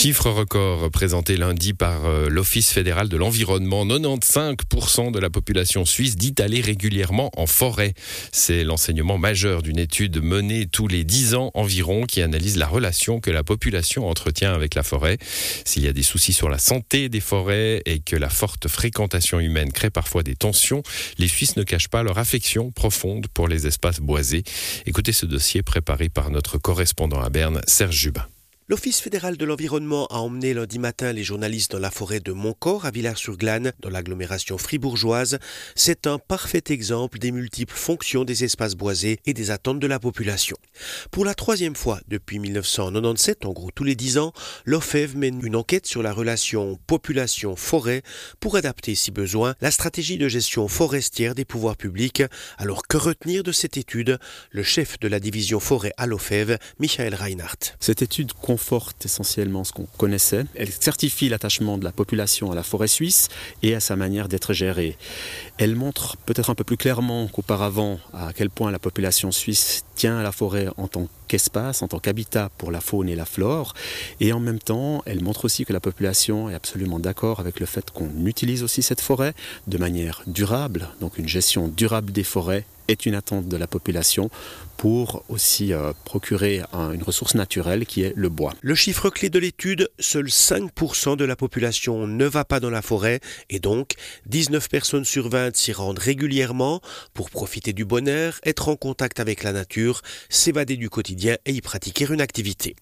Chiffre record présenté lundi par euh, l'Office fédéral de l'environnement. 95% de la population suisse dit aller régulièrement en forêt. C'est l'enseignement majeur d'une étude menée tous les 10 ans environ qui analyse la relation que la population entretient avec la forêt. S'il y a des soucis sur la santé des forêts et que la forte fréquentation humaine crée parfois des tensions, les Suisses ne cachent pas leur affection profonde pour les espaces boisés. Écoutez ce dossier préparé par notre correspondant à Berne, Serge Jubin. L'Office fédéral de l'environnement a emmené lundi matin les journalistes dans la forêt de Montcor à Villars-sur-Glane, dans l'agglomération fribourgeoise. C'est un parfait exemple des multiples fonctions des espaces boisés et des attentes de la population. Pour la troisième fois depuis 1997, en gros tous les dix ans, l'OFEV mène une enquête sur la relation population-forêt pour adapter, si besoin, la stratégie de gestion forestière des pouvoirs publics. Alors que retenir de cette étude? Le chef de la division forêt à l'OFEV, Michael Reinhardt. Cette étude conforte essentiellement ce qu'on connaissait. Elle certifie l'attachement de la population à la forêt suisse et à sa manière d'être gérée. Elle montre peut-être un peu plus clairement qu'auparavant à quel point la population suisse tient à la forêt en tant qu'espace, en tant qu'habitat pour la faune et la flore. Et en même temps, elle montre aussi que la population est absolument d'accord avec le fait qu'on utilise aussi cette forêt de manière durable, donc une gestion durable des forêts est une attente de la population pour aussi euh, procurer un, une ressource naturelle qui est le bois. Le chiffre clé de l'étude, seuls 5% de la population ne va pas dans la forêt et donc 19 personnes sur 20 s'y rendent régulièrement pour profiter du bonheur, être en contact avec la nature, s'évader du quotidien et y pratiquer une activité.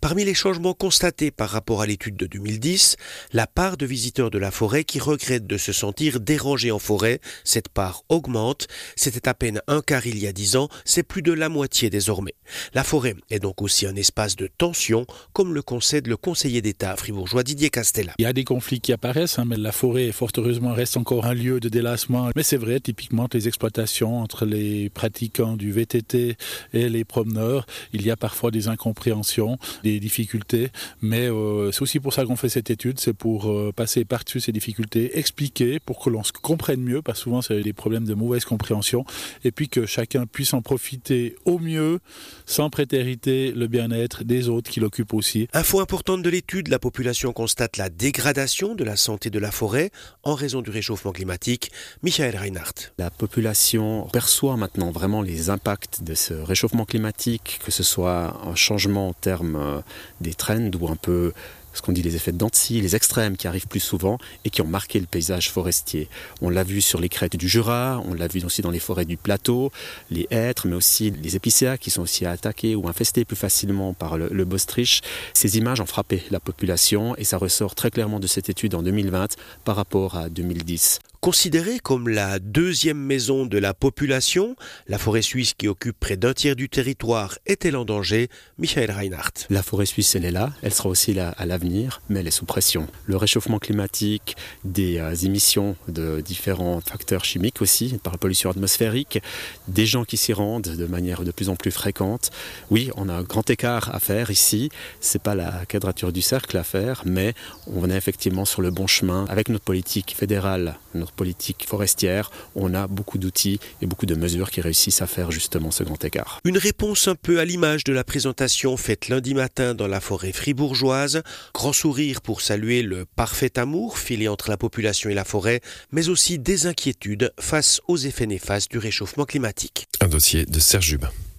Parmi les changements constatés par rapport à l'étude de 2010, la part de visiteurs de la forêt qui regrettent de se sentir dérangés en forêt, cette part augmente. C'était à peine un quart il y a dix ans, c'est plus de la moitié désormais. La forêt est donc aussi un espace de tension, comme le concède le conseiller d'État fribourgeois Didier Castella. Il y a des conflits qui apparaissent, hein, mais la forêt, fort heureusement, reste encore un lieu de délassement. Mais c'est vrai, typiquement, les exploitations entre les pratiquants du VTT et les promeneurs, il y a parfois des incompréhensions des difficultés, mais euh, c'est aussi pour ça qu'on fait cette étude, c'est pour euh, passer par-dessus ces difficultés, expliquer pour que l'on se comprenne mieux, parce que souvent c'est des problèmes de mauvaise compréhension, et puis que chacun puisse en profiter au mieux, sans prétériter le bien-être des autres qui l'occupent aussi. Info importante de l'étude, la population constate la dégradation de la santé de la forêt en raison du réchauffement climatique. Michael Reinhardt. La population perçoit maintenant vraiment les impacts de ce réchauffement climatique, que ce soit un changement en termes euh, des trends ou un peu ce qu'on dit les effets de les extrêmes qui arrivent plus souvent et qui ont marqué le paysage forestier. On l'a vu sur les crêtes du Jura, on l'a vu aussi dans les forêts du plateau, les hêtres, mais aussi les épicéas qui sont aussi attaqués ou infestés plus facilement par le, le bostrich. Ces images ont frappé la population et ça ressort très clairement de cette étude en 2020 par rapport à 2010. Considérée comme la deuxième maison de la population, la forêt suisse qui occupe près d'un tiers du territoire est-elle en danger? Michael Reinhardt. La forêt suisse, elle est là, elle sera aussi là à l'avenir, mais elle est sous pression. Le réchauffement climatique, des euh, émissions de différents facteurs chimiques aussi, par la pollution atmosphérique, des gens qui s'y rendent de manière de plus en plus fréquente. Oui, on a un grand écart à faire ici, c'est pas la quadrature du cercle à faire, mais on est effectivement sur le bon chemin avec notre politique fédérale, notre politique forestière, on a beaucoup d'outils et beaucoup de mesures qui réussissent à faire justement ce grand écart. Une réponse un peu à l'image de la présentation faite lundi matin dans la forêt fribourgeoise. Grand sourire pour saluer le parfait amour filé entre la population et la forêt, mais aussi des inquiétudes face aux effets néfastes du réchauffement climatique. Un dossier de Serge Jubin.